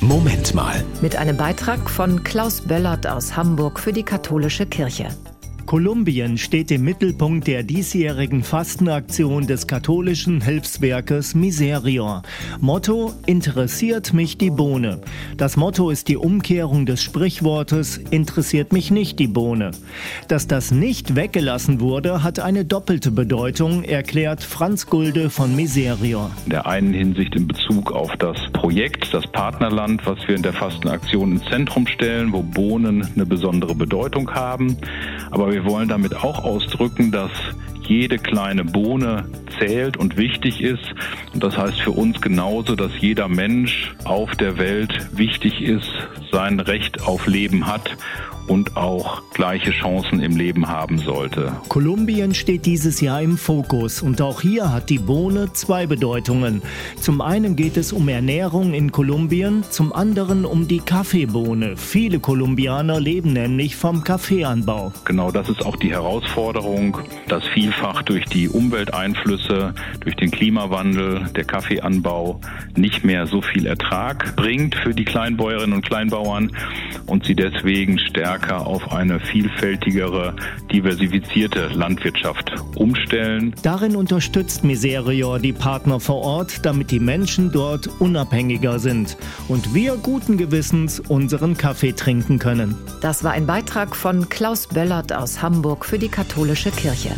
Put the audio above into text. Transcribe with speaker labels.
Speaker 1: Moment mal.
Speaker 2: Mit einem Beitrag von Klaus Böllert aus Hamburg für die katholische Kirche.
Speaker 3: Kolumbien steht im Mittelpunkt der diesjährigen Fastenaktion des katholischen Hilfswerkes Miserior. Motto Interessiert mich die Bohne. Das Motto ist die Umkehrung des Sprichwortes Interessiert mich nicht die Bohne. Dass das nicht weggelassen wurde, hat eine doppelte Bedeutung, erklärt Franz Gulde von Miserior.
Speaker 4: In der einen Hinsicht in Bezug auf das Projekt, das Partnerland, was wir in der Fastenaktion ins Zentrum stellen, wo Bohnen eine besondere Bedeutung haben. Aber wir wollen damit auch ausdrücken, dass jede kleine Bohne zählt und wichtig ist. Und das heißt für uns genauso, dass jeder Mensch auf der Welt wichtig ist, sein Recht auf Leben hat und auch gleiche Chancen im Leben haben sollte.
Speaker 3: Kolumbien steht dieses Jahr im Fokus und auch hier hat die Bohne zwei Bedeutungen. Zum einen geht es um Ernährung in Kolumbien, zum anderen um die Kaffeebohne. Viele Kolumbianer leben nämlich vom Kaffeeanbau.
Speaker 4: Genau das ist auch die Herausforderung, dass vielfach durch die Umwelteinflüsse, durch den Klimawandel der Kaffeeanbau nicht mehr so viel Ertrag bringt für die Kleinbäuerinnen und Kleinbauern und sie deswegen stärker auf eine vielfältigere, diversifizierte Landwirtschaft umstellen.
Speaker 3: Darin unterstützt Miserior die Partner vor Ort, damit die Menschen dort unabhängiger sind und wir guten Gewissens unseren Kaffee trinken können.
Speaker 2: Das war ein Beitrag von Klaus Böllert aus Hamburg für die katholische Kirche.